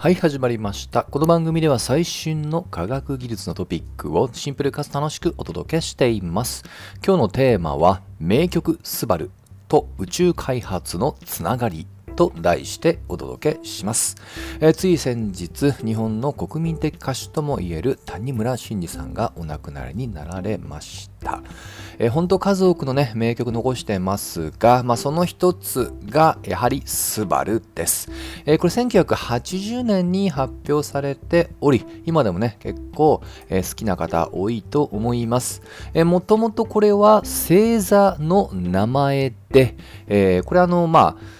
はい、始まりました。この番組では最新の科学技術のトピックをシンプルかつ楽しくお届けしています。今日のテーマは、名曲スバルと宇宙開発のつながりと題してお届けします。えーつい先日、日本の国民的歌手ともいえる谷村新司さんがお亡くなりになられました。えー本当数多くのね、名曲残してますが、まあ、その一つがやはりスバルです。えーこれ1980年に発表されており、今でもね、結構、え好きな方多いと思います。もともとこれは星座の名前で、えこれあの、まあ、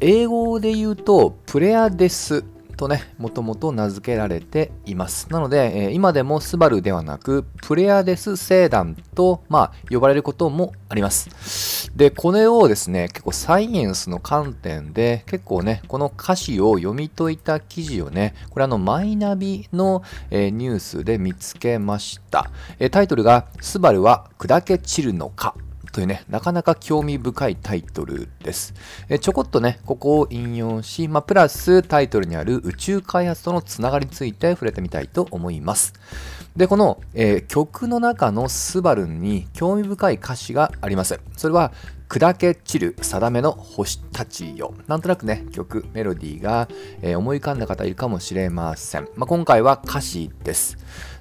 英語で言うと、プレアデスとね、もともと名付けられています。なので、今でもスバルではなく、プレアデス星団と、まあ、呼ばれることもあります。で、これをですね、結構サイエンスの観点で、結構ね、この歌詞を読み解いた記事をね、これあの、マイナビの、ニュースで見つけました。タイトルが、スバルは砕け散るのかというね、なかなか興味深いタイトルです。えちょこっとね、ここを引用し、まあ、プラスタイトルにある宇宙開発とのつながりについて触れてみたいと思います。で、この、えー曲の中のスバルに興味深い歌詞があります。それは、砕け散る定めの星たちよ。なんとなくね、曲、メロディーが、えー思い浮かんだ方いるかもしれません。まあ、今回は歌詞です。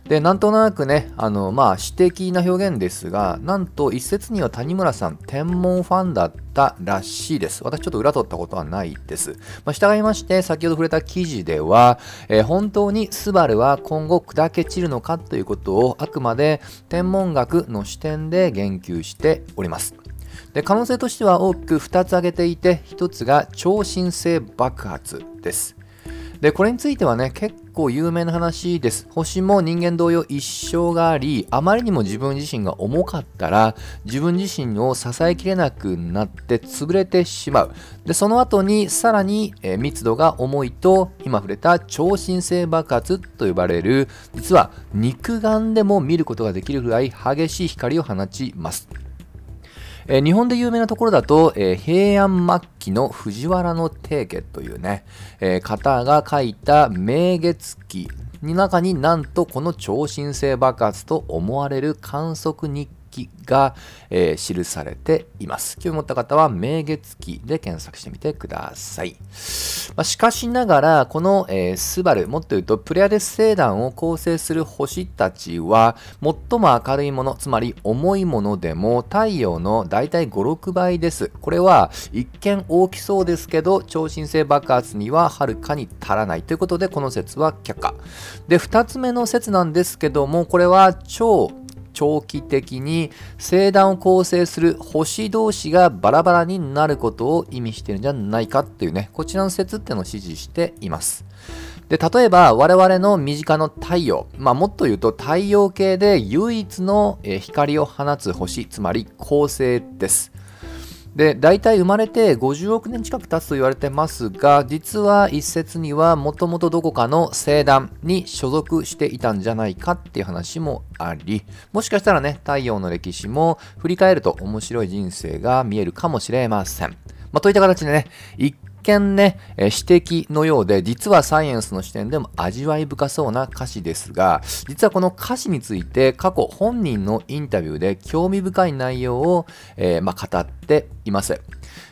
で、なんとなくね、あの、まあ、詩的な表現ですが、なんと一説には谷村さん、天文ファンだったらしいです。私ちょっと裏取ったことはないです。まあ、従いまして、先ほど触れた記事では、えー本当にスバルは今後砕け散るのかということを、あくまで天文学の視点で言及しております。で可能性としては大きく2つ挙げていて1つが超新星爆発です。でこれについてはね結構有名な話です。星も人間同様一生がありあまりにも自分自身が重かったら自分自身を支えきれなくなって潰れてしまう。でその後にさらに、密度が重いと今触れた超新星爆発と呼ばれる実は肉眼でも見ることができるぐらい激しい光を放ちます。えー日本で有名なところだと、えー平安末期の藤原の定家というね、えー方が書いた明月記の中になんとこの超新星爆発と思われる観測日記が、えー記されています。興味持った方は明月記で検索してみてください。まあしかしながら、この、えースバル、もっと言うとプレアデス星団を構成する星たちは、最も明るいもの、つまり重いものでも太陽のだいたい5、6倍です。これは一見大きそうですけど、超新星爆発にははるかに足らないということで、この説は却下。で、2つ目の説なんですけども、これは超長期的に星団を構成する星同士がバラバラになることを意味してるんじゃないかっていうね、こちらの説っていうのを支持しています。で、例えば我々の身近の太陽、まあもっと言うと太陽系で唯一のえ光を放つ星、つまり恒星です。で、大体生まれて50億年近く経つと言われてますが、実は一説にはもともとどこかの星団に所属していたんじゃないかっていう話もあり、もしかしたらね、太陽の歴史も振り返ると面白い人生が見えるかもしれません。まあ、といった形でね、一見ね、え指摘のようで、実はサイエンスの視点でも味わい深そうな歌詞ですが、実はこの歌詞について過去本人のインタビューで興味深い内容を、えーまあ、語っています。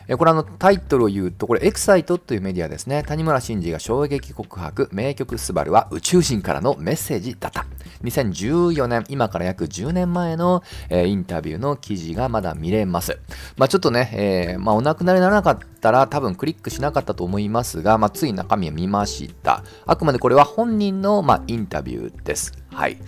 えこれあのタイトルを言うと、これエクサイトというメディアですね。谷村新司が衝撃告白、名曲スバルは宇宙人からのメッセージだった。2014年、今から約10年前の、えーインタビューの記事がまだ見れます。まあちょっとね、えーまあお亡くなりにならなかったら多分クリックしなかったと思いますが、まあつい中身を見ました。あくまでこれは本人の、ま、インタビューです。はい。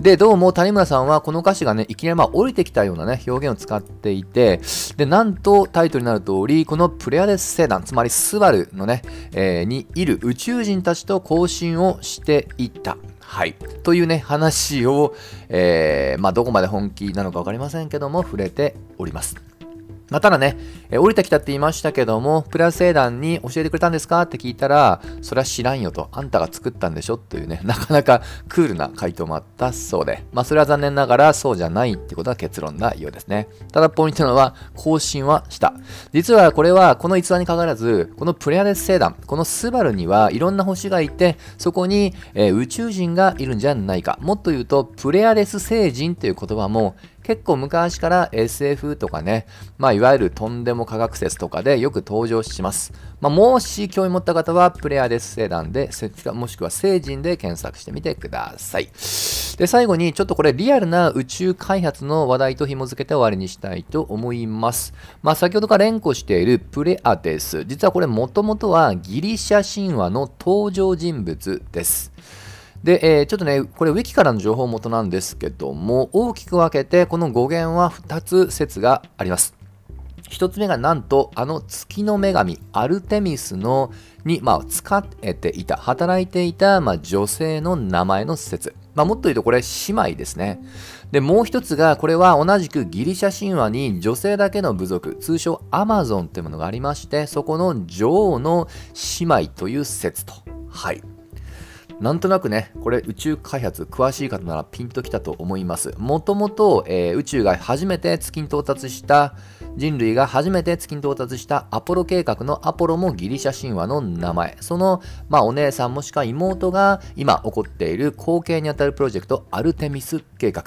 で、どうも谷村さんはこの歌詞がね、いきなりまあ降りてきたようなね、表現を使っていて、で、なんとタイトルになる通り、このプレアデス星団、つまりスバルのね、えーにいる宇宙人たちと交信をしていた。はい。というね、話を、えーまあ、どこまで本気なのか分かりませんけども、触れております。まあ、ただね、え降りてきたって言いましたけども、プラス星団に教えてくれたんですかって聞いたら、それは知らんよと、あんたが作ったんでしょというね、なかなかクールな回答もあったそうで、まあ、それは残念ながらそうじゃないってことが結論なようですね。ただ、ポイントなのは、更新はした。実はこれは、この逸話にかかわらず、このプレアデス星団、このスバルにはいろんな星がいて、そこに、え、宇宙人がいるんじゃないか。もっと言うと、プレアデス星人という言葉も、結構昔から SF とかね、まあ、いわゆるとんでも科学説とかでよく登場します。まあ、もし興味持った方は、プレアデス星団で、もしくは星人で検索してみてください。で、最後にちょっとこれリアルな宇宙開発の話題と紐付けて終わりにしたいと思います。まあ、先ほどから連呼しているプレアデス。実はこれもともとはギリシャ神話の登場人物です。で、えー、ちょっとね、これウィキからの情報元なんですけども、大きく分けてこの語源は2つ説があります。1つ目がなんとあの月の女神アルテミスのに、まあ、使っていた働いていた、まあ、女性の名前の説、まあ、もっと言うとこれ姉妹ですね。でもう一つがこれは同じくギリシャ神話に女性だけの部族通称アマゾンというものがありましてそこの女王の姉妹という説と。はい。なんとなくね、これ宇宙開発詳しい方ならピンときたと思います。もともと、えー、宇宙が初めて月に到達した人類が初めて月に到達したアポロ計画のアポロもギリシャ神話の名前。その、まあ、お姉さんもしくは妹が今起こっている後継にあたるプロジェクトアルテミス計画。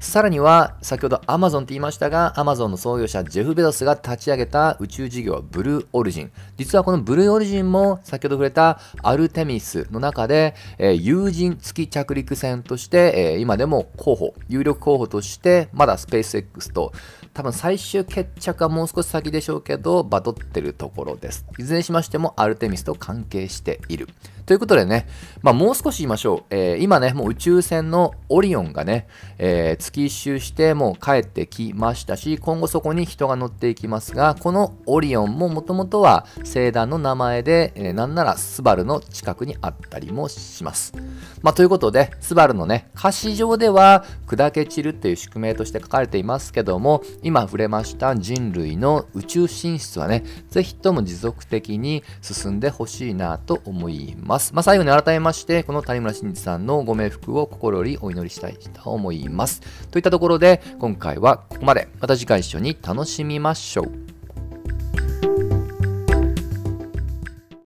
さらには、先ほどアマゾンって言いましたが、アマゾンの創業者ジェフ・ベゾスが立ち上げた宇宙事業ブルーオリジン。実はこのブルーオリジンも先ほど触れたアルテミスの中で、えー、有人月着陸船として、えー、今でも候補、有力候補として、まだスペース X と多分最終決着はもう少し先でしょうけど、バトってるところです。いずれにしましてもアルテミスと関係している。ということでね、まあ、もう少し言いましょう。えー、今ね、もう宇宙船のオリオンがね、えー、月一周してもう帰ってきましたし、今後そこに人が乗っていきますが、このオリオンももともとは星団の名前で、えー、なんならスバルの近くにあったりもします。まあ、ということで、スバルのね、歌詞上では砕け散るっていう宿命として書かれていますけども、今触れました人類の宇宙進出はね、ぜひとも持続的に進んでほしいなと思います。ま。あ、最後に改めまして、この谷村新司さんのご冥福を心よりお祈りしたいと思います。といったところで、今回はここまで。また次回一緒に楽しみましょう。